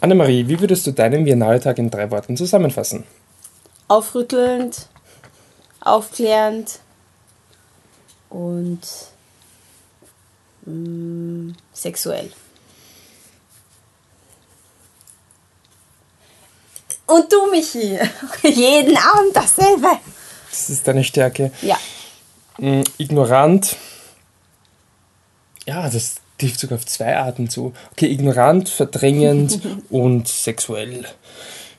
Annemarie, wie würdest du deinen Biennale-Tag in drei Worten zusammenfassen? Aufrüttelnd, aufklärend und mh, sexuell. Und du, Michi, jeden Abend dasselbe. Das ist deine Stärke. Ja. Mm, Ignorant. Ja, das trifft sogar auf zwei Arten zu. Okay, ignorant, verdrängend und sexuell.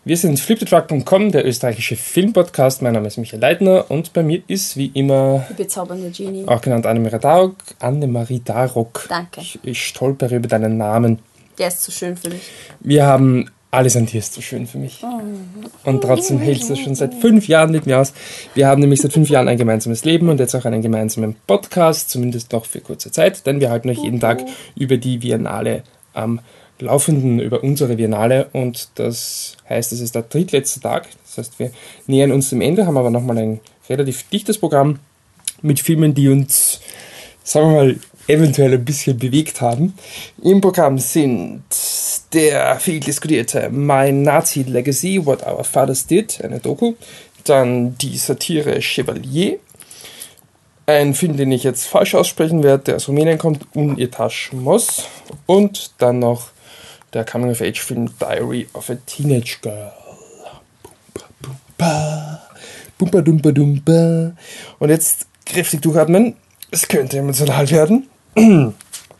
Wir sind fliptetruck.com, der österreichische Filmpodcast. Mein Name ist Michael Leitner und bei mir ist wie immer, Die bezaubernde Genie. auch genannt Annemarie Darok, Annemarie Darok. Danke. Ich, ich stolpere über deinen Namen. Der ist zu schön für mich. Wir haben alles an dir ist so schön für mich. Und trotzdem hältst du schon seit fünf Jahren mit mir aus. Wir haben nämlich seit fünf Jahren ein gemeinsames Leben und jetzt auch einen gemeinsamen Podcast, zumindest noch für kurze Zeit, denn wir halten euch jeden Tag über die Biennale am Laufenden, über unsere Biennale und das heißt, es ist der drittletzte Tag. Das heißt, wir nähern uns dem Ende, haben aber nochmal ein relativ dichtes Programm mit Filmen, die uns, sagen wir mal, eventuell ein bisschen bewegt haben. Im Programm sind der viel diskutierte My Nazi Legacy, What Our Fathers Did, eine Doku. Dann die Satire Chevalier. Ein Film, den ich jetzt falsch aussprechen werde, der aus Rumänien kommt, Un Etage Moss. Und dann noch der Coming-of-Age-Film Diary of a Teenage Girl. Bumpa, dumpa, dumpa. Und jetzt kräftig durchatmen. Es könnte emotional werden.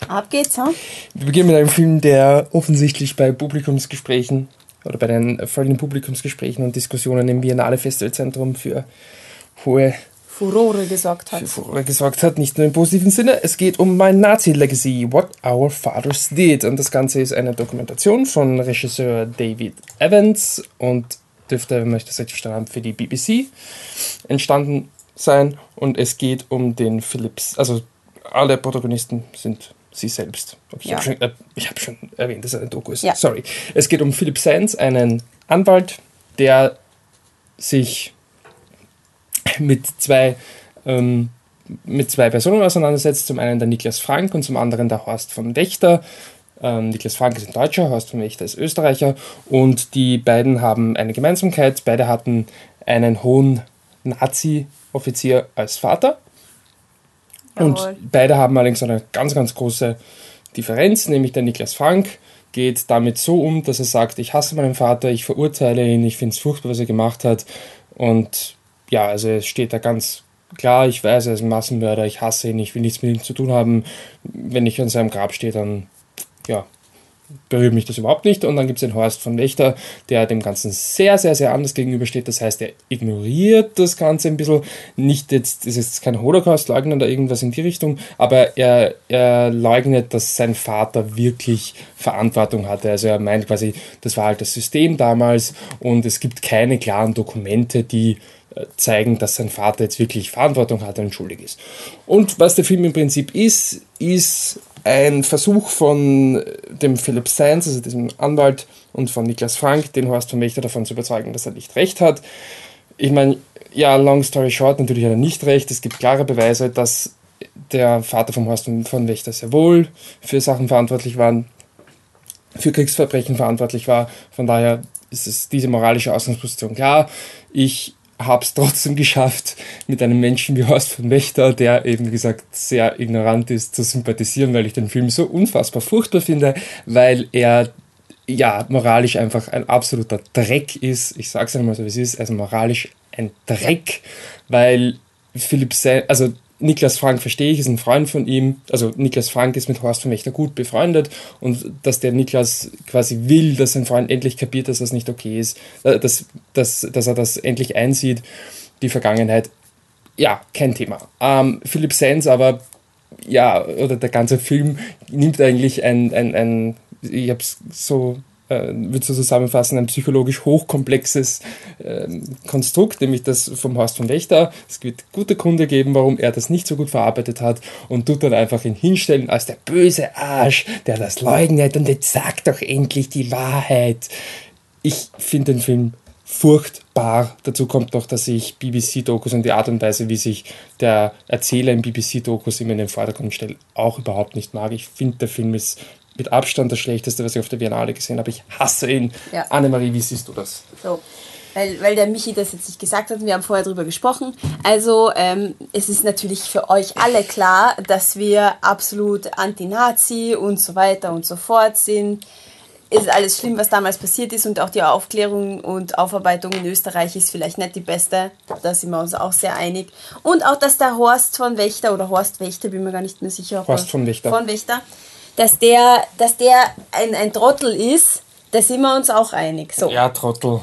Ab geht's, ha? Wir beginnen mit einem Film, der offensichtlich bei Publikumsgesprächen oder bei den folgenden Publikumsgesprächen und Diskussionen im Biennale Festivalzentrum für hohe Furore gesorgt hat. für Furore gesorgt hat, nicht nur im positiven Sinne. Es geht um My Nazi Legacy, What Our Fathers Did. Und das Ganze ist eine Dokumentation von Regisseur David Evans und dürfte, wenn ich das richtig verstanden habe, für die BBC entstanden sein. Und es geht um den Philips, also alle Protagonisten sind sie selbst. Okay, Ja. Ich habe schon, äh, ich hab schon erwähnt, dass er ein Doku ist. Ja. Sorry. Es geht um Philip Sands, einen Anwalt, der sich mit zwei, ähm, mit zwei Personen auseinandersetzt. Zum einen der Niklas Frank und zum anderen der Horst von Wächter. Ähm, Niklas Frank ist ein Deutscher, Horst von Wächter ist Österreicher. Und die beiden haben eine Gemeinsamkeit. Beide hatten einen hohen Nazi-Offizier als Vater. Jawohl. Und beide haben allerdings eine ganz, ganz große Differenz, nämlich der Niklas Frank geht damit so um, dass er sagt, ich hasse meinen Vater, ich verurteile ihn, ich finde es furchtbar, was er gemacht hat. Und ja, also es steht da ganz klar, ich weiß, er ist ein Massenmörder, ich hasse ihn, ich will nichts mit ihm zu tun haben. Wenn ich an seinem Grab stehe, dann ja, berührt mich das überhaupt nicht. Und dann gibt es den Horst von Wächter, der dem Ganzen sehr, sehr, sehr anders gegenübersteht. Das heißt, er ignoriert das Ganze ein bisschen. Nicht jetzt, es ist kein Holocaust-Leugner oder irgendwas in die Richtung, aber er, er leugnet, dass sein Vater wirklich Verantwortung hatte. Also er meint quasi, das war halt das System damals und es gibt keine klaren Dokumente, die äh, zeigen, dass sein Vater jetzt wirklich Verantwortung hatte und schuldig ist. Und was der Film im Prinzip ist, ist ein Versuch von dem Philip Sands, also diesem Anwalt, und von Niklas Frank, den Horst von Wächter davon zu überzeugen, dass er nicht recht hat. Ich meine, ja, long story short, natürlich hat er nicht recht. Es gibt klare Beweise, dass der Vater von Horst von Wächter sehr wohl für Sachen verantwortlich war, für Kriegsverbrechen verantwortlich war. Von daher ist es diese moralische Ausgangsposition klar. Ich habe es trotzdem geschafft, mit einem Menschen wie Horst von Wächter, der eben wie gesagt sehr ignorant ist, zu sympathisieren, weil ich den Film so unfassbar furchtbar finde, weil er ja moralisch einfach ein absoluter Dreck ist. Ich sage es einmal so, wie es ist, also moralisch ein Dreck, weil Philipp, Se also Niklas Frank verstehe ich, ist ein Freund von ihm. Also Niklas Frank ist mit Horst von Wächter gut befreundet und dass der Niklas quasi will, dass sein Freund endlich kapiert, dass das nicht okay ist, äh, dass, dass, dass er das endlich einsieht, die Vergangenheit. Ja, kein Thema. Ähm, Philipp Sands aber, ja, oder der ganze Film nimmt eigentlich ein, ein, ein ich habe es so würde so zusammenfassen, ein psychologisch hochkomplexes ähm, Konstrukt, nämlich das vom Horst von Wächter. Es wird gute Gründe geben, warum er das nicht so gut verarbeitet hat und tut dann einfach ihn hinstellen als der böse Arsch, der das leugnet und jetzt sagt doch endlich die Wahrheit. Ich finde den Film furchtbar. Dazu kommt noch, dass ich BBC-Dokus und die Art und Weise, wie sich der Erzähler in BBC-Dokus immer in den Vordergrund stellt, auch überhaupt nicht mag. Ich finde, der Film ist mit Abstand das Schlechteste, was ich auf der Biennale gesehen habe. Ich hasse ihn. Ja. Annemarie, wie siehst du das? So. Weil, weil der Michi das jetzt nicht gesagt hat, wir haben vorher drüber gesprochen. Also ähm, es ist natürlich für euch alle klar, dass wir absolut anti-Nazi und so weiter und so fort sind. Ist alles schlimm, was damals passiert ist und auch die Aufklärung und Aufarbeitung in Österreich ist vielleicht nicht die beste. Da sind wir uns auch sehr einig. Und auch, dass der Horst von Wächter oder Horst Wächter, bin mir gar nicht mehr sicher. Horst von Wächter. Von Wächter. Dass der, dass der ein, ein Trottel ist, da sind wir uns auch einig. So. Ja, Trottel.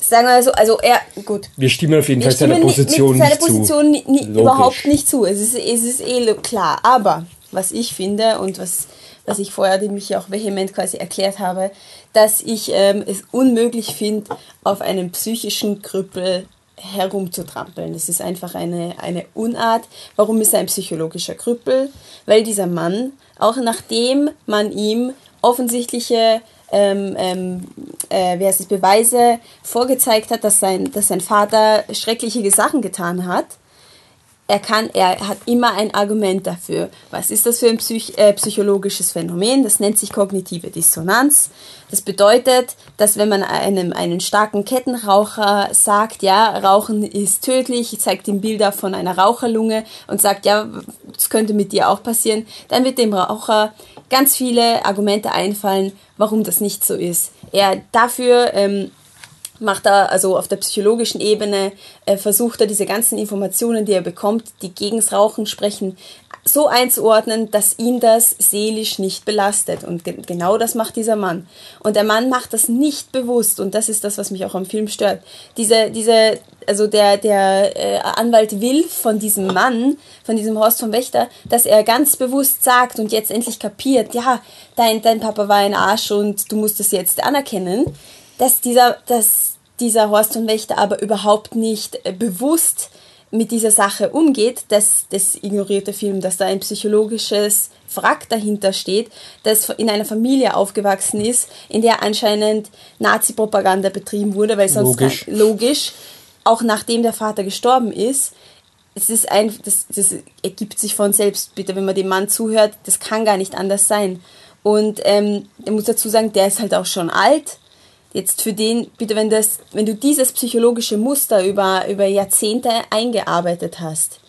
Sagen wir so, also er, gut. Wir stimmen auf jeden Fall seiner stimmen nicht- Position mit seiner nicht Position zu. ni- ni- überhaupt nicht zu. Es ist, es ist eh klar. Aber was ich finde und was, was ich vorher dem mich auch vehement quasi erklärt habe, dass ich ähm, es unmöglich finde, auf einem psychischen Krüppel herumzutrampeln. Das ist einfach eine, eine Unart. Warum ist er ein psychologischer Krüppel? Weil dieser Mann, auch nachdem man ihm offensichtliche ähm, ähm, äh, wie heißt es, Beweise vorgezeigt hat, dass sein, dass sein Vater schreckliche Sachen getan hat, er kann, er hat immer ein Argument dafür. Was ist das für ein Psych äh, psychologisches Phänomen? Das nennt sich kognitive Dissonanz. Das bedeutet, dass wenn man einem einen starken Kettenraucher sagt, ja, Rauchen ist tödlich, zeigt ihm Bilder von einer Raucherlunge und sagt, ja, das könnte mit dir auch passieren, dann wird dem Raucher ganz viele Argumente einfallen, warum das nicht so ist. Er dafür ähm, macht er also auf der psychologischen Ebene, äh, versucht er diese ganzen Informationen, die er bekommt, die gegens Rauchen sprechen, so einzuordnen, dass ihn das seelisch nicht belastet. Und ge genau das macht dieser Mann. Und der Mann macht das nicht bewusst. Und das ist das, was mich auch am Film stört. Diese, diese, also der, der äh, Anwalt will von diesem Mann, von diesem Horst von Wächter, dass er ganz bewusst sagt und jetzt endlich kapiert, ja, dein, dein Papa war ein Arsch und du musst es jetzt anerkennen dass dieser, dass dieser Horst von Wächter aber überhaupt nicht äh, bewusst mit dieser Sache umgeht, das, das ignoriert der Film, dass da ein psychologisches Wrack dahinter steht, das in einer Familie aufgewachsen ist, in der anscheinend Nazi-Propaganda betrieben wurde, weil sonst Logisch. Kein, logisch, auch nachdem der Vater gestorben ist, es ist ein, das, das ergibt sich von selbst, bitte, wenn man dem Mann zuhört, das kann gar nicht anders sein. Und ähm, ich muss dazu sagen, der ist halt auch schon alt. Jetzt für den, bitte, wenn, das, wenn du dieses psychologische Muster über, über Jahrzehnte eingearbeitet hast,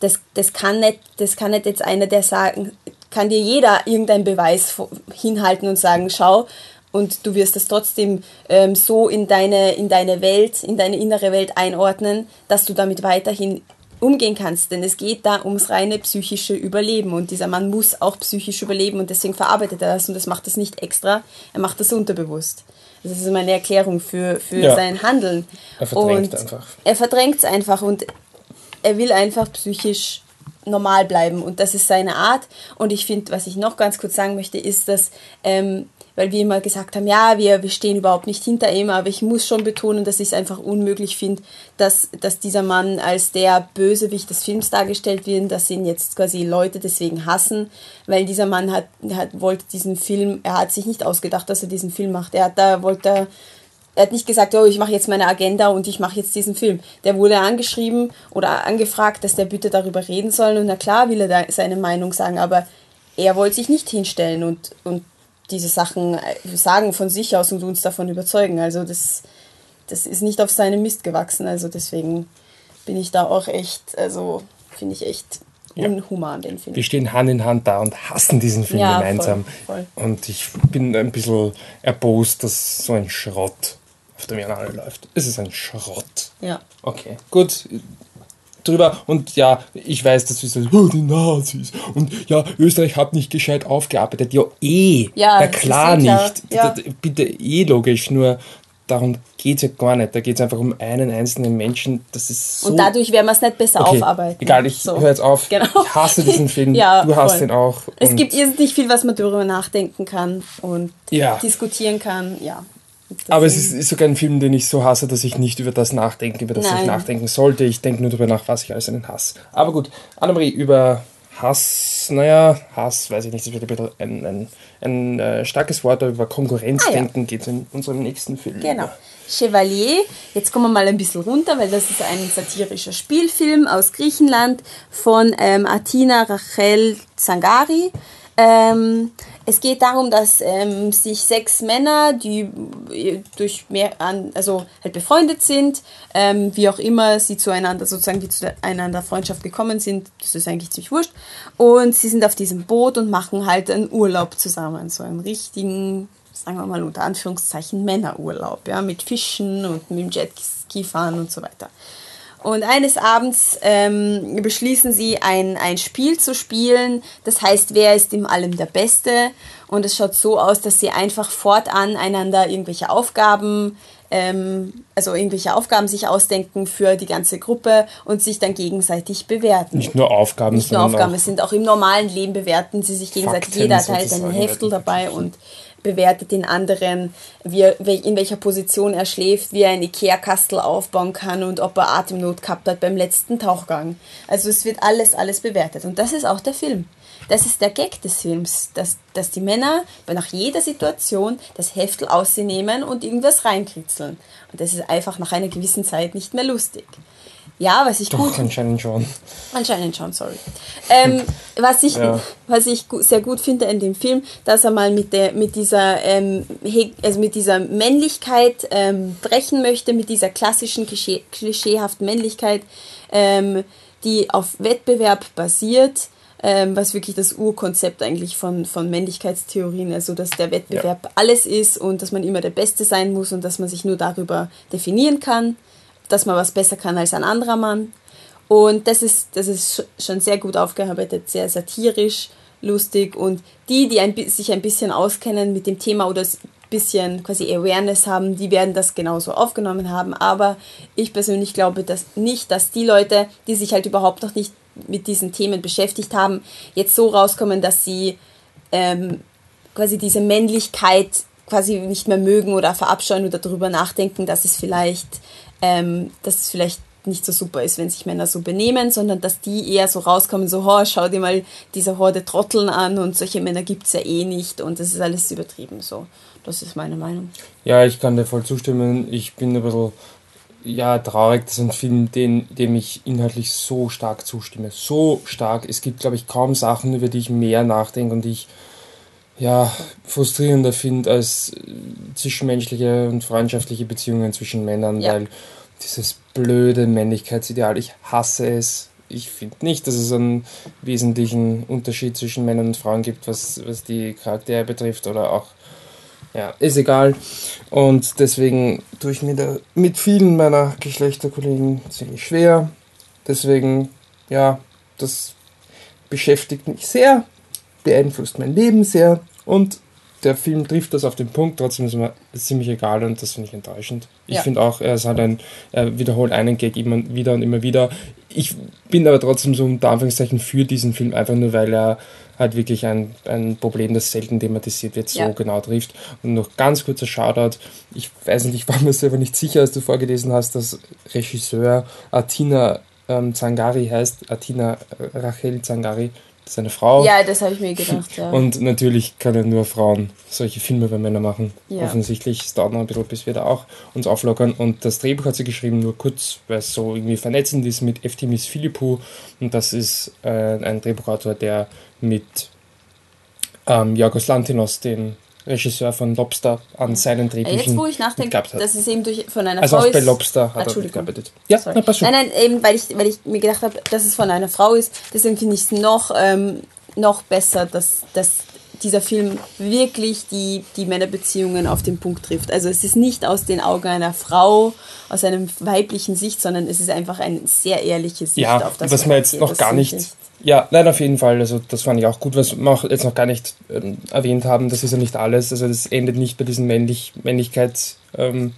das, das, kann nicht, das kann nicht jetzt einer, der sagen, kann dir jeder irgendeinen Beweis hinhalten und sagen, schau, und du wirst es trotzdem ähm, so in deine, in deine Welt, in deine innere Welt einordnen, dass du damit weiterhin umgehen kannst. Denn es geht da ums reine psychische Überleben. Und dieser Mann muss auch psychisch überleben und deswegen verarbeitet er das und das macht das nicht extra, er macht das unterbewusst. Das ist meine Erklärung für, für Ja. sein Handeln. Er verdrängt und einfach. Er verdrängt es einfach und er will einfach psychisch normal bleiben und das ist seine Art. Und ich finde, was ich noch ganz kurz sagen möchte, ist, dass, ähm, weil wir immer gesagt haben, ja, wir, wir stehen überhaupt nicht hinter ihm, aber ich muss schon betonen, dass ich es einfach unmöglich finde, dass, dass dieser Mann als der Bösewicht des Films dargestellt wird, dass ihn jetzt quasi Leute deswegen hassen, weil dieser Mann hat, hat wollte diesen Film, er hat sich nicht ausgedacht, dass er diesen Film macht. Er hat da, wollte er hat nicht gesagt, oh, ich mache jetzt meine Agenda und ich mache jetzt diesen Film. Der wurde angeschrieben oder angefragt, dass der bitte darüber reden soll. Und na klar will er seine Meinung sagen, aber er wollte sich nicht hinstellen und, und diese Sachen äh, sagen von sich aus und uns davon überzeugen. Also das, das ist nicht auf seinem Mist gewachsen. Also deswegen bin ich da auch echt, also finde ich echt Ja. unhuman, den Film. Wir stehen Hand in Hand da und hassen diesen Film Ja, gemeinsam. voll, Und ich bin ein bisschen erbost, dass so ein Schrott auf der Biennale läuft. Es ist ein Schrott. Ja. Okay, gut. Drüber und ja, ich weiß, dass wir so, oh, die Nazis und ja, Österreich hat nicht gescheit aufgearbeitet. Ja, eh. Ja, Na klar eh nicht. ja. Bitte eh logisch, nur darum geht es ja gar nicht. Da geht es einfach um einen einzelnen Menschen. Das ist so. Und dadurch werden wir es nicht besser Okay, aufarbeiten. Egal, ich So. höre jetzt auf. Genau. Ich hasse diesen Film. Ja, du hast voll. ihn auch. Es gibt irrsinnig viel, was man darüber nachdenken kann und Ja. diskutieren kann. Ja. Aber es ist, ist sogar ein Film, den ich so hasse, dass ich nicht über das nachdenke, über das ich Nein. nachdenken sollte. Ich denke nur darüber nach, was ich als einen Hass. Aber gut, Annemarie, über Hass, naja, Hass, weiß ich nicht, das wird ein bisschen ein, ein, ein äh, starkes Wort, aber über Konkurrenzdenken geht es in unserem nächsten Film. Genau. Chevalier, jetzt kommen wir mal ein bisschen runter, weil das ist ein satirischer Spielfilm aus Griechenland von ähm, Atina Rachel Zangari. Ähm, es geht darum, dass ähm, sich sechs Männer, die äh, durch mehr also halt befreundet sind, ähm, wie auch immer sie zueinander sozusagen wie zueinander Freundschaft gekommen sind, das ist eigentlich ziemlich wurscht. Und sie sind auf diesem Boot und machen halt einen Urlaub zusammen, so einen richtigen, sagen wir mal unter Anführungszeichen Männerurlaub, ja, mit Fischen und mit dem Jetski fahren und so weiter. Und eines Abends ähm, beschließen sie, ein, ein Spiel zu spielen. Das heißt, wer ist in allem der Beste? Und es schaut so aus, dass sie einfach fortan einander irgendwelche Aufgaben, ähm, also irgendwelche Aufgaben sich ausdenken für die ganze Gruppe und sich dann gegenseitig bewerten. Nicht nur Aufgaben, Nicht nur Aufgaben, es sind auch im normalen Leben bewerten sie sich gegenseitig. Fakten Jeder hat halt ein Heftel dabei und bewertet den anderen, wie in welcher Position er schläft, wie er ein Ikea-Kastel aufbauen kann und ob er Atemnot gehabt hat beim letzten Tauchgang. Also es wird alles, alles bewertet. Und das ist auch der Film. Das ist der Gag des Films, dass, dass die Männer nach jeder Situation das Heftel aus sie nehmen und irgendwas reinkritzeln. Und das ist einfach nach einer gewissen Zeit nicht mehr lustig. Ja, was ich Doch, gut. Anscheinend schon. Anscheinend schon, sorry. Ähm, was ich, ja. was ich sehr gut finde in dem Film, dass er mal mit der, mit dieser, ähm, also mit dieser Männlichkeit ähm, brechen möchte, mit dieser klassischen Klischee, klischeehaften Männlichkeit, ähm, die auf Wettbewerb basiert. Ähm, was wirklich das Urkonzept eigentlich von, von Männlichkeitstheorien, also dass der Wettbewerb ja. alles ist und dass man immer der Beste sein muss und dass man sich nur darüber definieren kann dass man was besser kann als ein anderer Mann. Und das ist, das ist schon sehr gut aufgearbeitet, sehr satirisch, lustig. Und die, die ein, sich ein bisschen auskennen mit dem Thema oder ein bisschen quasi Awareness haben, die werden das genauso aufgenommen haben. Aber ich persönlich glaube dass nicht, dass die Leute, die sich halt überhaupt noch nicht mit diesen Themen beschäftigt haben, jetzt so rauskommen, dass sie ähm, quasi diese Männlichkeit quasi nicht mehr mögen oder verabscheuen oder darüber nachdenken, dass es vielleicht ähm, dass es vielleicht nicht so super ist, wenn sich Männer so benehmen, sondern dass die eher so rauskommen, so, oh, schau dir mal diese Horde Trotteln an und solche Männer gibt es ja eh nicht und das ist alles übertrieben so. Das ist meine Meinung. Ja, ich kann dir voll zustimmen. Ich bin ein bisschen ja, traurig, das ist ein Film, den, dem ich inhaltlich so stark zustimme. So stark. Es gibt, glaube ich, kaum Sachen, über die ich mehr nachdenke und die ich ja, frustrierender finde als zwischenmenschliche und freundschaftliche Beziehungen zwischen Männern, ja. weil dieses blöde Männlichkeitsideal, ich hasse es. Ich finde nicht, dass es einen wesentlichen Unterschied zwischen Männern und Frauen gibt, was, was die Charaktere betrifft oder auch, ja, ist egal. Und deswegen tue ich mir da mit vielen meiner Geschlechterkollegen ziemlich schwer. Deswegen, ja, das beschäftigt mich sehr, beeinflusst mein Leben sehr und der Film trifft das auf den Punkt, trotzdem ist mir ziemlich egal und das finde ich enttäuschend. Ich ja. finde auch, er, hat ein, er wiederholt einen Gag immer wieder und immer wieder. Ich bin aber trotzdem so unter Anführungszeichen für diesen Film, einfach nur weil er halt wirklich ein, ein Problem, das selten thematisiert wird, so ja. genau trifft. Und noch ganz kurzer Shoutout. Ich weiß nicht, ich war mir selber nicht sicher, als du vorgelesen hast, dass Regisseur Atina ähm, Zangari heißt, Atina Rachel Zangari seine Frau. Ja, das habe ich mir gedacht, ja. Und natürlich können nur Frauen solche Filme bei Männern machen. Ja. Offensichtlich. Es dauert noch ein bisschen, bis wir da auch uns auflockern. Und das Drehbuch hat sie geschrieben, nur kurz, weil es so irgendwie vernetzend ist mit Eftimis Philippou. Und das ist äh, ein Drehbuchautor, der mit ähm, Jorgos Lantinos, dem Regisseur von Lobster an seinen Drehbüchern Jetzt, wo ich nachdenke, dass es eben durch, von einer also Frau ist. Also auch bei Lobster hat er gearbeitet. Ja, na, passt schon. Nein, nein, eben, weil ich, weil ich mir gedacht habe, dass es von einer Frau ist, deswegen finde ich es noch, ähm, noch besser, dass, dass dieser Film wirklich die, die Männerbeziehungen auf den Punkt trifft. Also es ist nicht aus den Augen einer Frau, aus einem weiblichen Sicht, sondern es ist einfach ein sehr ehrliches Sicht ja, auf das. Was man jetzt noch gar nicht ja, nein, auf jeden Fall. Also das fand ich auch gut, was wir auch jetzt noch gar nicht ähm, erwähnt haben. Das ist ja nicht alles. Also das endet nicht bei diesen Männlich Männlichkeits... Ähm,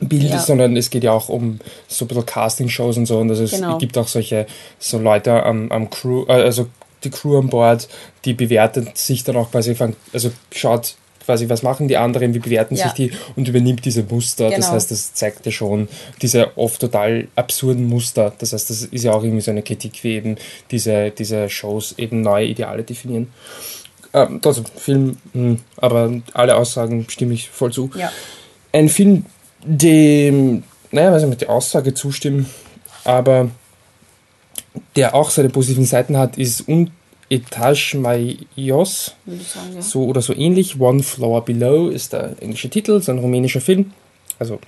ja. sondern es geht ja auch um so ein bisschen Casting-Shows und so. Und also es genau. gibt auch solche so Leute am, am Crew, äh, also die Crew an Bord, die bewertet sich dann auch quasi, also schaut, quasi, was machen die anderen, wie bewerten ja. sich die und übernimmt diese Muster. Genau. Das heißt, das zeigt ja schon diese oft total absurden Muster. Das heißt, das ist ja auch irgendwie so eine Kritik, wie eben diese, diese Shows eben neue Ideale definieren. Ähm, trotzdem, Film, mh, hm, aber alle Aussagen stimme ich voll zu. Ja. Ein Film, dem, naja, weiß ich mit der Aussage zustimmen, aber der auch seine positiven Seiten hat, ist un Etage Maios, sagen, ja. so oder so ähnlich. One Floor Below ist der englische Titel, ist ein rumänischer Film. Also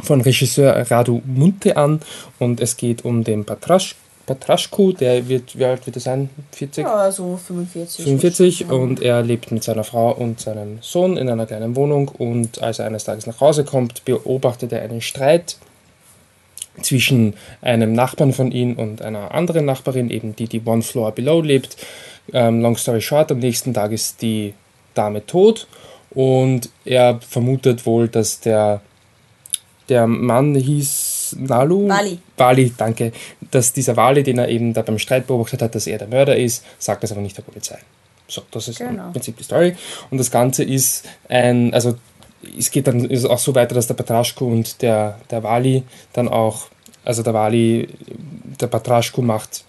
von Regisseur Radu Muntean und es geht um den Patrasch, Patraschku, der wird, wie alt wird er sein? 40? Ja, so 45. 45 Ja. und er lebt mit seiner Frau und seinem Sohn in einer kleinen Wohnung und als er eines Tages nach Hause kommt, beobachtet er einen Streit zwischen einem Nachbarn von ihm und einer anderen Nachbarin, eben die, die one floor below lebt. Ähm, long story short, am nächsten Tag ist die Dame tot und er vermutet wohl, dass der, der Mann hieß Nalu. Wali. Wali, danke. Dass dieser Wali, den er eben da beim Streit beobachtet hat, dass er der Mörder ist, sagt das aber nicht der Polizei. So, das ist Genau. im Prinzip die Story. Und das Ganze ist ein, also es geht dann ist auch so weiter, dass der Patraschko und der, der Wali dann auch, also der Wali, der Patraschko macht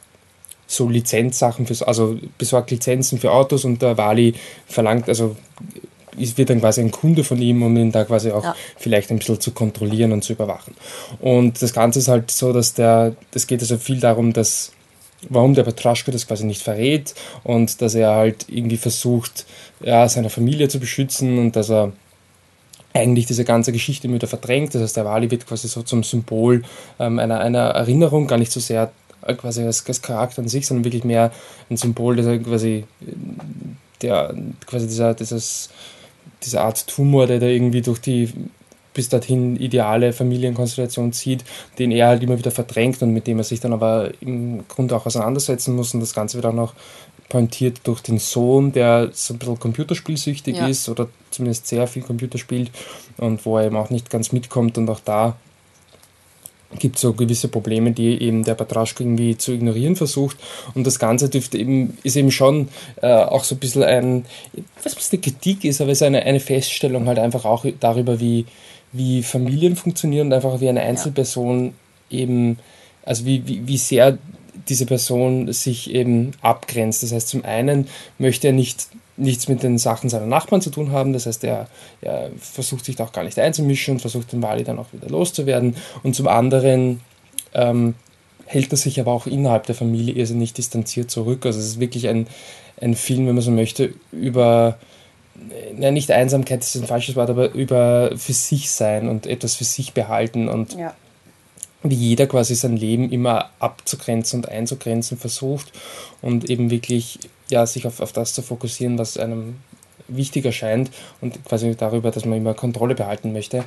so Lizenzsachen, fürs, also besorgt Lizenzen für Autos und der Wali verlangt, also es wird dann quasi ein Kunde von ihm, um ihn da quasi auch Ja. vielleicht ein bisschen zu kontrollieren und zu überwachen. Und das Ganze ist halt so, dass der, das geht also viel darum, dass warum der Petraschko das quasi nicht verrät und dass er halt irgendwie versucht, ja, seine Familie zu beschützen und dass er eigentlich diese ganze Geschichte immer wieder verdrängt. Das heißt, der Wali wird quasi so zum Symbol ähm, einer, einer Erinnerung, gar nicht so sehr äh, quasi als, als Charakter an sich, sondern wirklich mehr ein Symbol, dass er quasi der quasi dieser, dieses, diese Art Tumor, der da irgendwie durch die bis dorthin ideale Familienkonstellation zieht, den er halt immer wieder verdrängt und mit dem er sich dann aber im Grunde auch auseinandersetzen muss und das Ganze wird auch noch pointiert durch den Sohn, der so ein bisschen computerspielsüchtig Ja. ist oder zumindest sehr viel Computer spielt und wo er eben auch nicht ganz mitkommt und auch da gibt es so gewisse Probleme, die eben der Patraschko irgendwie zu ignorieren versucht. Und das Ganze dürfte eben, ist eben schon äh, auch so ein bisschen ein, ich weiß nicht, ob es eine Kritik ist, aber es ist eine, eine Feststellung halt einfach auch darüber, wie, wie Familien funktionieren und einfach wie eine Einzelperson eben, also wie, wie, wie sehr diese Person sich eben abgrenzt. Das heißt, zum einen möchte er nicht nichts mit den Sachen seiner Nachbarn zu tun haben. Das heißt, er, er versucht sich da auch gar nicht einzumischen und versucht den Wali dann auch wieder loszuwerden. Und zum anderen ähm, hält er sich aber auch innerhalb der Familie irrsinnig distanziert zurück. Also es ist wirklich ein, ein Film, wenn man so möchte, über, ja, nicht Einsamkeit ist ein falsches Wort, aber über für sich sein und etwas für sich behalten und Ja. Wie jeder quasi sein Leben immer abzugrenzen und einzugrenzen versucht und eben wirklich ja, sich auf, auf das zu fokussieren, was einem wichtig erscheint und quasi darüber, dass man immer Kontrolle behalten möchte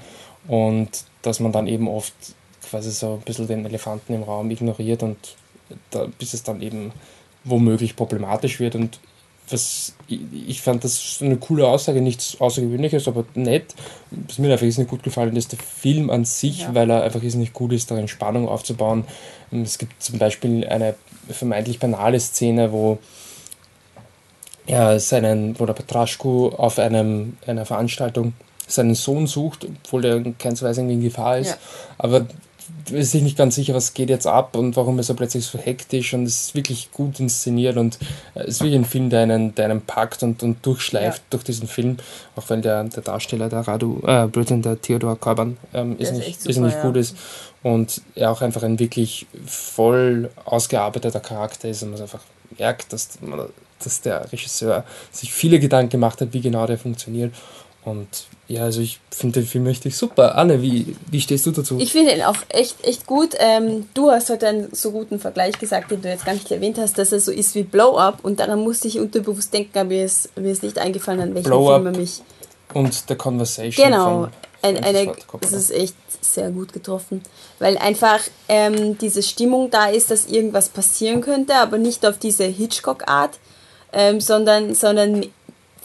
und dass man dann eben oft quasi so ein bisschen den Elefanten im Raum ignoriert und da, bis es dann eben womöglich problematisch wird und was, ich, fand das eine coole Aussage, nichts Außergewöhnliches, aber nett. Was mir einfach nicht gut gefallen ist, der Film an sich, Ja. weil er einfach nicht gut ist, darin Spannung aufzubauen. Es gibt zum Beispiel eine vermeintlich banale Szene, wo ja, seinen, wo der Petraschko auf einem, einer Veranstaltung seinen Sohn sucht, obwohl der Weise in Gefahr ist. Ja. Aber ist sich nicht ganz sicher, was geht jetzt ab und warum ist er plötzlich so hektisch und es ist wirklich gut inszeniert und äh, es ist wirklich ein Film, der einen, der einen packt und, und durchschleift Ja. durch diesen Film, auch wenn der, der Darsteller, der Radu, äh, Blödsinn, der Theodor Korban, ähm, ist, ist nicht, echt ist super, nicht ja. gut ist und er auch einfach ein wirklich voll ausgearbeiteter Charakter ist und man einfach merkt, dass, man, dass der Regisseur sich viele Gedanken gemacht hat, wie genau der funktioniert und ja, also ich finde den Film richtig super. Anne, wie, wie stehst du dazu? Ich finde ihn auch echt, echt gut. Ähm, du hast heute einen so guten Vergleich gesagt, den du jetzt gar nicht erwähnt hast, dass er so ist wie Blow Up und daran musste ich unterbewusst denken, aber mir ist, mir ist nicht eingefallen, an welchen Blow Film er mich. und The Conversation Genau, ein, eine, das ist echt sehr gut getroffen, weil einfach ähm, diese Stimmung da ist, dass irgendwas passieren könnte, aber nicht auf diese Hitchcock-Art, ähm, sondern, sondern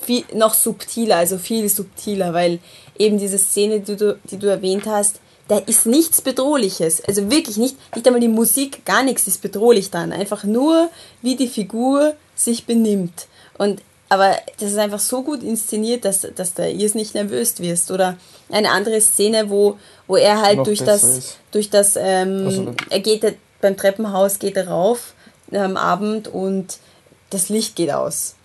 viel, noch subtiler, also viel subtiler, weil eben diese Szene, die du, die du erwähnt hast, da ist nichts Bedrohliches. Also wirklich nicht, nicht einmal die Musik, gar nichts ist bedrohlich dann. Einfach nur, wie die Figur sich benimmt. Und aber das ist einfach so gut inszeniert, dass, dass du jetzt nicht nervös wirst. Oder eine andere Szene, wo, wo er halt durch das, durch das, ähm, Also er geht beim Treppenhaus, geht er rauf am Abend und das Licht geht aus.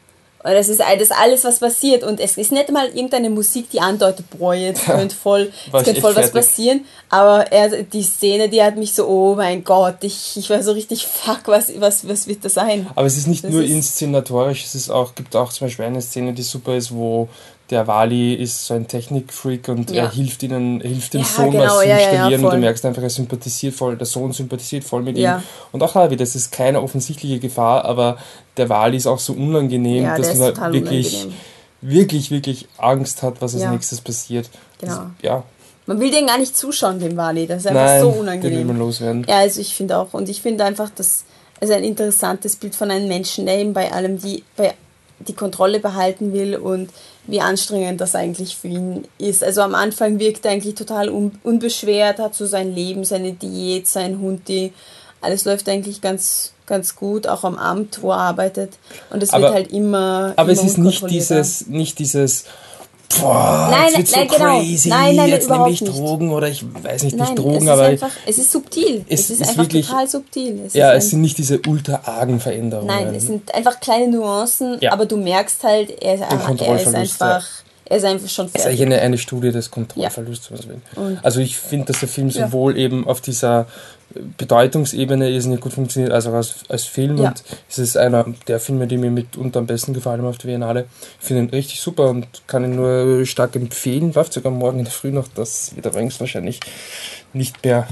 Und das ist das alles, was passiert. Und es ist nicht mal irgendeine Musik, die andeutet, boah, jetzt könnte voll, jetzt könnte voll was passieren. Aber er, die Szene, die hat mich so, oh mein Gott, ich, ich war so richtig, fuck, was, was, was wird das sein? Aber es ist nicht das nur ist inszenatorisch, es ist auch, gibt auch zum Beispiel eine Szene, die super ist, wo der Wali ist so ein Technikfreak und ja. er hilft ihnen, hilft dem ja, Sohn genau, was zu installieren ja, und du merkst einfach, er sympathisiert voll, der Sohn sympathisiert voll mit ihm. Und auch da wieder, das ist keine offensichtliche Gefahr, aber der Wali ist auch so unangenehm, dass man halt wirklich, unangenehm. wirklich, wirklich Angst hat, was als nächstes passiert. Genau. Das, ja. Man will den gar nicht zuschauen, dem Wali. Das ist einfach Nein, so unangenehm. Den will man loswerden. Ja, also ich finde auch. Und ich finde einfach, dass also ein interessantes Bild von einem Menschen, der eben bei allem die, bei die Kontrolle behalten will und wie anstrengend das eigentlich für ihn ist. Also am Anfang wirkt er eigentlich total un unbeschwert, hat so sein Leben, seine Diät, sein Hund, die alles läuft eigentlich ganz, ganz gut, auch am Amt, wo er arbeitet. Und es wird halt immer. Aber immer es ist nicht dieses, nicht dieses, boah, nein, jetzt wird's nein, so genau. crazy, nein, nein, jetzt nehme ich Drogen oder ich weiß nicht, nicht Drogen, es aber... Einfach, es ist subtil, es, es ist, ist einfach wirklich, total subtil. Es ja, es sind nicht diese ultra argen Veränderungen. Nein, es sind einfach kleine Nuancen, ja. aber du merkst halt, er, er ist einfach... Er ist einfach schon fertig. Das ist eigentlich eine, eine Studie des Kontrollverlusts. Ja. Also ich finde, dass der Film sowohl eben auf dieser Bedeutungsebene irrsinnig gut funktioniert, also als, als Film. Ja. Und es ist einer der Filme, die mir mitunter am besten gefallen haben auf der Biennale. Ich finde ihn richtig super und kann ihn nur stark empfehlen. Läuft sogar morgen in der Früh noch. Das wird übrigens wahrscheinlich nicht mehr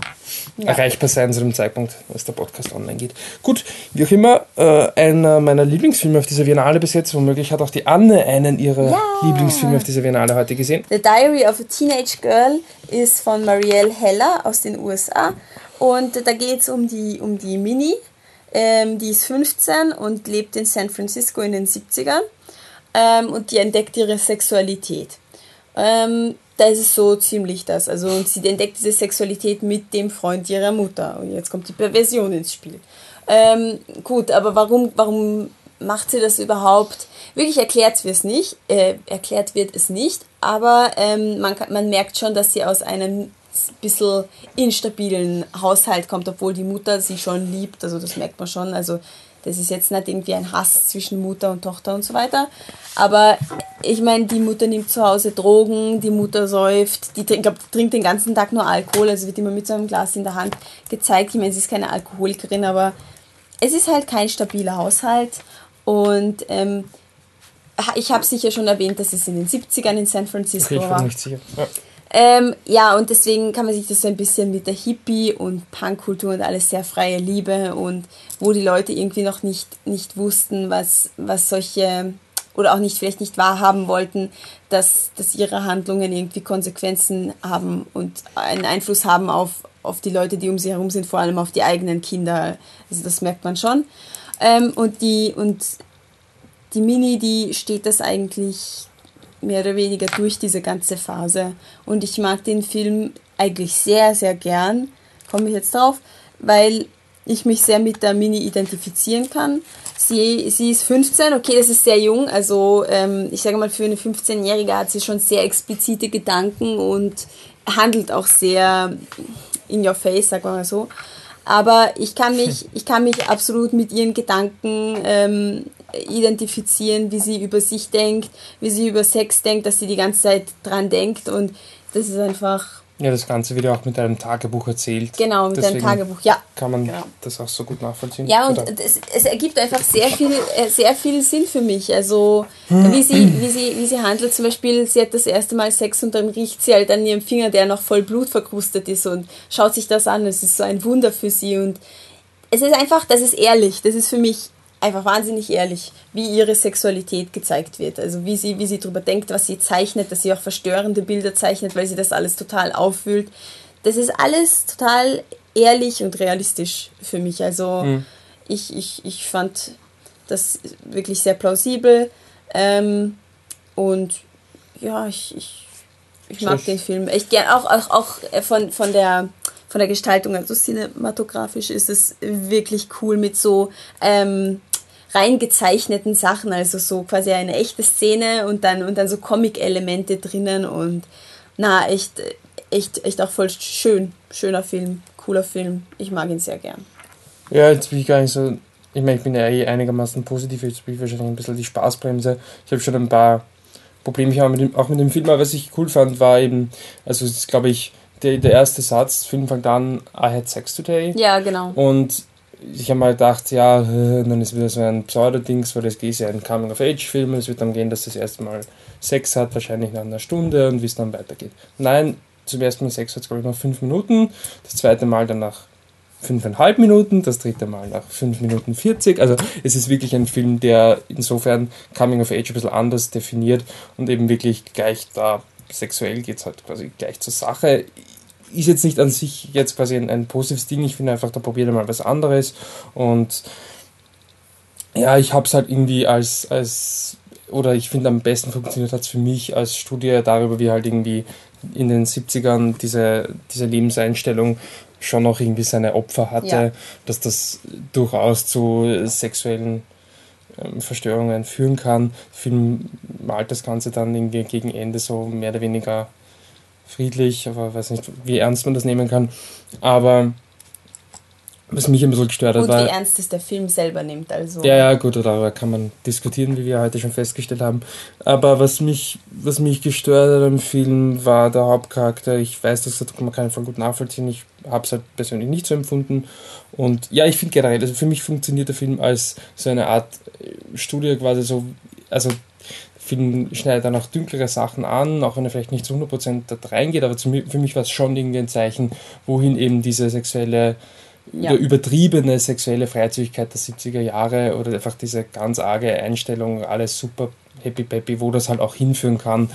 ja. erreichbar sein zu dem Zeitpunkt, als der Podcast online geht. Gut, wie auch immer, äh, einer meiner Lieblingsfilme auf dieser Biennale bis jetzt, womöglich hat auch die Anne einen ihrer ja. Lieblingsfilme auf dieser Biennale heute gesehen. The Diary of a Teenage Girl ist von Marielle Heller aus den USA und da geht es um die, um die Mini. Ähm, die ist 15 und lebt in San Francisco in den 70ern. Ähm, und die entdeckt ihre Sexualität. Ähm, da ist so ziemlich das. Also, und sie entdeckt diese Sexualität mit dem Freund ihrer Mutter. Und jetzt kommt die Perversion ins Spiel. Ähm, gut, aber warum, warum macht sie das überhaupt? Wirklich erklärt wird es nicht, äh, erklärt wird es nicht, aber ähm, man, kann, man merkt schon, dass sie aus einem bisschen instabilen Haushalt kommt, obwohl die Mutter sie schon liebt. Also das merkt man schon. Also das ist jetzt nicht irgendwie ein Hass zwischen Mutter und Tochter und so weiter. Aber ich meine, die Mutter nimmt zu Hause Drogen, die Mutter säuft, die trinkt, trinkt den ganzen Tag nur Alkohol, also wird immer mit so einem Glas in der Hand gezeigt. Ich meine, sie ist keine Alkoholikerin, aber es ist halt kein stabiler Haushalt. Und ähm, ich habe sicher schon erwähnt, dass es in den 70ern in San Francisco okay, ich war. Nicht sicher. Ja. Ähm, ja, und deswegen kann man sich das so ein bisschen mit der Hippie- und Punkkultur und alles sehr freie Liebe und wo die Leute irgendwie noch nicht, nicht wussten, was, was solche oder auch nicht vielleicht nicht wahrhaben wollten, dass, dass ihre Handlungen irgendwie Konsequenzen haben und einen Einfluss haben auf, auf die Leute, die um sie herum sind, vor allem auf die eigenen Kinder. Also das merkt man schon. Ähm, und die, und die Mini, die steht das eigentlich mehr oder weniger durch diese ganze Phase. Und ich mag den Film eigentlich sehr, sehr gern, komme ich jetzt drauf, weil ich mich sehr mit der Mini identifizieren kann. Sie, sie ist 15, okay, das ist sehr jung, also ähm, ich sage mal, für eine 15-Jährige hat sie schon sehr explizite Gedanken und handelt auch sehr in your face, sagen wir mal so. Aber ich kann mich, ich kann mich absolut mit ihren Gedanken ähm, identifizieren, wie sie über sich denkt, wie sie über Sex denkt, dass sie die ganze Zeit dran denkt und das ist einfach. Ja, das Ganze wird ja auch mit einem Tagebuch erzählt. Genau, mit Deswegen einem Tagebuch, ja. Kann man genau. das auch so gut nachvollziehen. Ja, und es, es, ergibt einfach sehr viel, äh, sehr viel Sinn für mich. Also, wie sie, wie, sie, wie sie handelt, zum Beispiel, sie hat das erste Mal Sex und dann riecht sie halt an ihrem Finger, der noch voll Blut verkrustet ist und schaut sich das an. Es ist so ein Wunder für sie und es ist einfach, das ist ehrlich. Das ist für mich einfach wahnsinnig ehrlich, wie ihre Sexualität gezeigt wird. Also wie sie, wie sie darüber denkt, was sie zeichnet, dass sie auch verstörende Bilder zeichnet, weil sie das alles total auffühlt. Das ist alles total ehrlich und realistisch für mich. Also mhm. ich, ich, ich fand das wirklich sehr plausibel. Ähm, und ja, ich, ich, ich mag den Film echt gern. Auch, auch, auch von, von der von der Gestaltung, also cinematografisch ist es wirklich cool mit so ähm, reingezeichneten Sachen, also so quasi eine echte Szene und dann, und dann so Comic-Elemente drinnen und na, echt, echt, echt auch voll schön. Schöner Film, cooler Film. Ich mag ihn sehr gern. Ja, jetzt will ich gar nicht so ich meine, ich bin ja eh einigermaßen positiv, jetzt bin ich wahrscheinlich ein bisschen die Spaßbremse. Ich habe schon ein paar Probleme auch mit, dem, auch mit dem Film, aber was ich cool fand, war eben, also das ist, glaube ich, der, der erste Satz, Film fängt an, I had sex today. Ja, genau. Und ich habe mal gedacht, ja, dann ist wieder so ein Pseudo-Dings, weil das ist ja ein Coming-of-Age-Film es wird dann gehen, dass das erste Mal Sex hat, wahrscheinlich nach einer Stunde und wie es dann weitergeht. Nein, zum ersten Mal Sex hat es, glaube ich, noch fünf Minuten, das zweite Mal dann nach fünfeinhalb Minuten, das dritte Mal nach fünf Minuten 40. Also es ist wirklich ein Film, der insofern Coming of Age ein bisschen anders definiert und eben wirklich gleich da sexuell geht es halt quasi gleich zur Sache ist jetzt nicht an sich jetzt quasi ein, ein positives Ding. Ich finde einfach, da probiert er mal was anderes. Und ja, ich habe es halt irgendwie als, als oder ich finde am besten funktioniert hat es für mich als Studie darüber, wie halt irgendwie in den 70ern diese, diese Lebenseinstellung schon noch irgendwie seine Opfer hatte, ja. dass das durchaus zu sexuellen ähm, Verstörungen führen kann. Film malt das Ganze dann irgendwie gegen Ende so mehr oder weniger friedlich, aber weiß nicht, wie ernst man das nehmen kann. Aber was mich ein bisschen gestört hat, und war. wie ernst es der Film selber nimmt, also. Ja, ja, gut, darüber kann man diskutieren, wie wir heute schon festgestellt haben. Aber was mich, was mich gestört hat am Film, war der Hauptcharakter. Ich weiß, das kann man keinen Fall gut nachvollziehen. Ich habe es halt persönlich nicht so empfunden. Und ja, ich finde generell, also für mich funktioniert der Film als so eine Art Studie quasi so, also Film schneidet dann auch dunklere Sachen an, auch wenn er vielleicht nicht zu 100% da reingeht, aber für mich war es schon irgendwie ein Zeichen, wohin eben diese sexuelle ja. übertriebene sexuelle Freizügigkeit der 70er Jahre oder einfach diese ganz arge Einstellung, alles super happy peppy, wo das halt auch hinführen kann.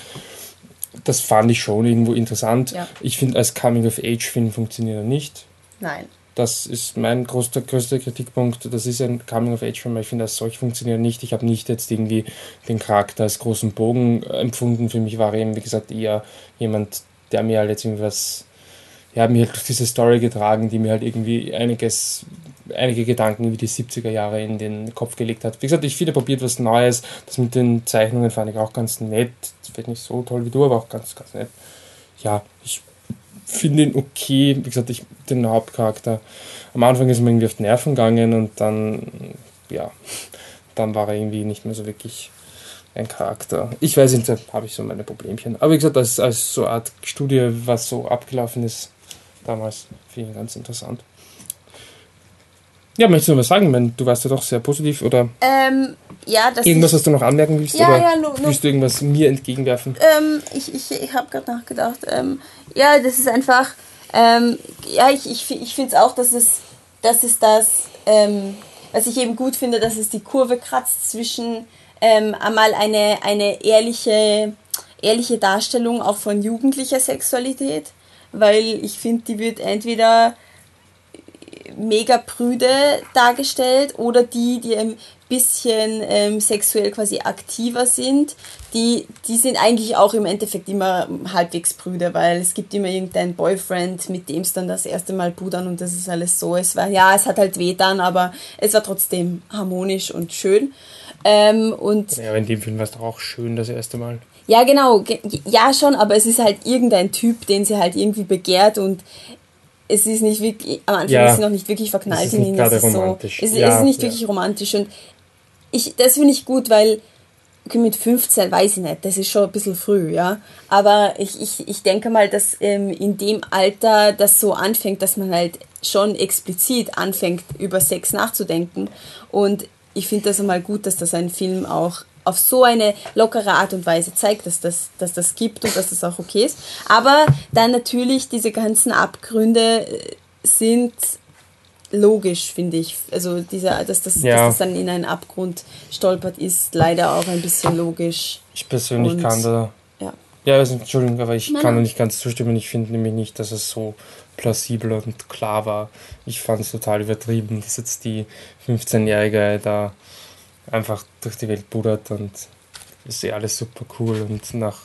Das fand ich schon irgendwo interessant. Ja. Ich finde, als Coming-of-Age-Film funktioniert er nicht. Nein. Das ist mein größter, größter Kritikpunkt. Das ist ein Coming-of-Age-Film, ich finde, als solch funktioniert nicht. Ich habe nicht jetzt irgendwie den Charakter als großen Bogen empfunden. Für mich war er eben, wie gesagt, eher jemand, der mir halt jetzt irgendwas, ja, mir halt diese Story getragen, die mir halt irgendwie einiges, einige Gedanken über die 70er Jahre in den Kopf gelegt hat. Wie gesagt, ich finde, probiert was Neues. Das mit den Zeichnungen fand ich auch ganz nett. Das wird nicht so toll wie du, aber auch ganz, ganz nett. Ja, ich finde ihn okay. Wie gesagt, ich den Hauptcharakter. Am Anfang ist mir irgendwie auf die Nerven gegangen und dann, ja, dann war er irgendwie nicht mehr so wirklich ein Charakter. Ich weiß nicht, da habe ich so meine Problemchen. Aber wie gesagt, als, als so eine Art Studie, was so abgelaufen ist, damals, finde ich ganz interessant. Ja, möchtest du noch was sagen? Ich meine, du warst ja doch sehr positiv, oder? Ähm, ja, das Irgendwas, was du noch anmerken willst? Ja, oder ja, no, no. willst du irgendwas mir entgegenwerfen? Ähm, ich ich, ich habe gerade nachgedacht. Ähm, ja, das ist einfach... Ähm, ja, ich, ich, ich finde es auch, dass es, dass es das... Ähm, was ich eben gut finde, dass es die Kurve kratzt zwischen ähm, einmal eine, eine ehrliche, ehrliche Darstellung auch von jugendlicher Sexualität, weil ich finde, die wird entweder mega prüde dargestellt oder die, die ein bisschen ähm, sexuell quasi aktiver sind, die, die sind eigentlich auch im Endeffekt immer halbwegs prüde, weil es gibt immer irgendeinen Boyfriend, mit dem es dann das erste Mal pudern und das ist alles so. Es war, ja, es hat halt weh dann, aber es war trotzdem harmonisch und schön. Ähm, und ja, in dem Film war es doch auch schön das erste Mal. Ja, genau. Ja, schon, aber es ist halt irgendein Typ, den sie halt irgendwie begehrt und es ist nicht wirklich, am Anfang ja, ist sie noch nicht wirklich verknallt in ihn. Es ist. So, es, ja, ist nicht ja. wirklich romantisch und ich, das finde ich gut, weil okay, mit 15 weiß ich nicht, das ist schon ein bisschen früh, ja. Aber ich, ich, ich denke mal, dass ähm, in dem Alter das so anfängt, dass man halt schon explizit anfängt, über Sex nachzudenken. Und ich finde das einmal gut, dass das ein Film auch auf so eine lockere Art und Weise zeigt, dass das, dass das gibt und dass das auch okay ist. Aber dann natürlich diese ganzen Abgründe äh, sind logisch, finde ich. Also dieser, dass das, ja. dass das dann in einen Abgrund stolpert, ist leider auch ein bisschen logisch. Ich persönlich und, kann da. Ja. Ja, Entschuldigung, aber ich Nein. kann da nicht ganz zustimmen. Ich finde nämlich nicht, dass es so plausibel und klar war. Ich fand es total übertrieben, dass jetzt die 15-Jährige da einfach durch die Welt buddert und ist eh alles super cool und nach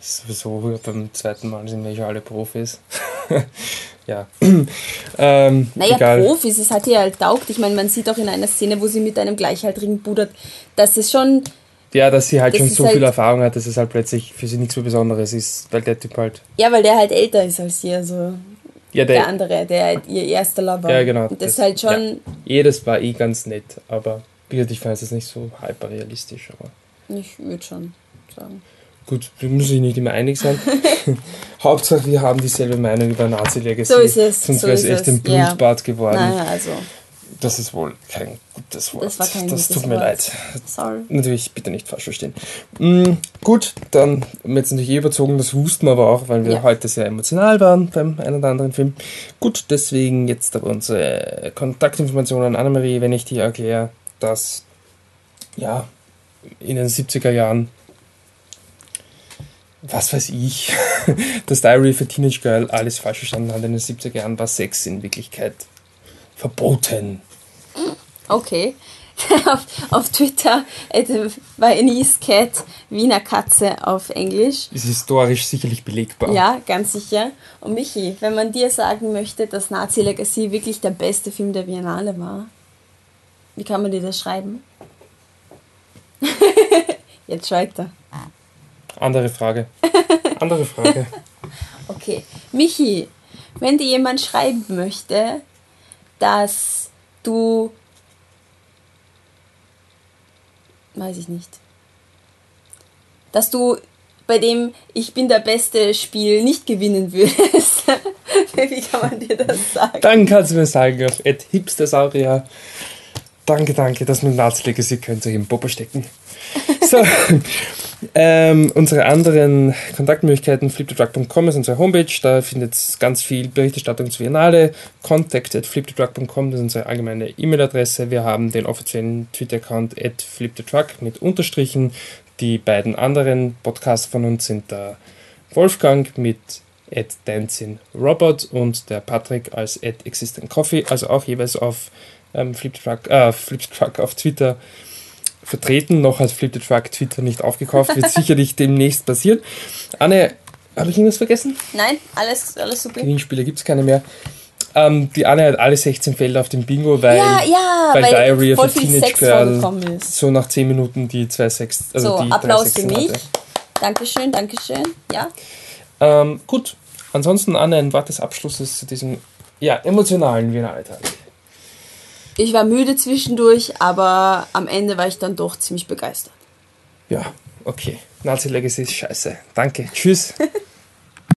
sowieso beim zweiten Mal sind wir schon alle Profis. ja. ähm, naja, egal. Profis, es hat ihr halt taugt. Ich meine, man sieht auch in einer Szene, wo sie mit einem Gleichaltrigen buddert, dass es schon. Ja, dass sie halt schon so halt viel Erfahrung hat, dass es halt plötzlich für sie nichts so Besonderes ist, weil der Typ halt. Ja, weil der halt älter ist als sie, also. Ja, der, der- andere, der ihr erster Lover. Ja, genau. Und das, ist halt schon, Ja. Jedes war eh ganz nett, aber wie gesagt, ich fand es nicht so hyperrealistisch. Aber ich würde schon sagen. gut, wir müssen sich nicht immer einig sein. Hauptsache, wir haben dieselbe Meinung über Nazi-Legacy. So ist es, Sonst so wäre es ist echt ein ja. Blutbad geworden. Naja, also, Das ist wohl kein gutes Wort. Das war kein das tut mir Wort. leid. sorry. Natürlich, bitte nicht falsch verstehen. Mm, gut, dann haben wir jetzt natürlich eh überzogen, das wussten wir aber auch, weil wir Ja. heute sehr emotional waren beim einen oder anderen Film. Gut, deswegen jetzt aber unsere Kontaktinformationen an Annemarie, wenn ich dir erkläre, dass ja in den 70er Jahren was weiß ich, das Diary für Teenage Girl alles falsch verstanden hat. In den 70er Jahren war Sex in Wirklichkeit verboten. Okay. auf, auf Twitter äh, war Anise Cat Wiener Katze auf Englisch. Ist historisch sicherlich belegbar. Ja, ganz sicher. Und Michi, wenn man dir sagen möchte, dass Nazi Legacy wirklich der beste Film der Biennale war, wie kann man dir das schreiben? Jetzt schreit er. Andere Frage. Andere Frage. Okay. Michi, wenn dir jemand schreiben möchte, dass du. Weiß ich nicht. Dass du bei dem Ich bin der beste Spiel nicht gewinnen würdest. Wie kann man dir das sagen? Dann kannst du mir sagen auf Hipstersaurier. Danke, danke, das mit Nazi Legacy könnt ihr im Popo stecken. So, ähm, unsere anderen Kontaktmöglichkeiten, fliptodrug.com ist unsere Homepage, da findet ihr ganz viel Berichterstattung zur Biennale. Contact at fliptodrug.com, das ist unsere allgemeine E-Mail-Adresse. Wir haben den offiziellen Twitter-Account at fliptodrug mit Unterstrichen. Die beiden anderen Podcasts von uns sind der Wolfgang mit at Dancing und der Patrick als at Existent also auch jeweils auf ähm, Fliptruck, äh, Fliptruck auf Twitter vertreten. Noch hat Flip the Truck Twitter nicht aufgekauft, wird sicherlich demnächst passieren. Anne, habe ich irgendwas vergessen? Nein, alles, alles super. Gewinnspiele gibt es keine mehr. Ähm, die Anne hat alle 16 Felder auf dem Bingo, weil, Ja, ja, weil weil Diary of voll a viel Teenage Sex Girl so nach 10 Minuten die zwei Sex, also So, die Applaus für mich. hatte. Dankeschön, Dankeschön. Ja. Ähm, gut, ansonsten Anne, ein Wort des Abschlusses zu diesem ja, emotionalen Wiener-Alltag. Ich war müde zwischendurch, aber am Ende war ich dann doch ziemlich begeistert. Ja, okay. Nazi Legacy ist scheiße. Danke. Tschüss.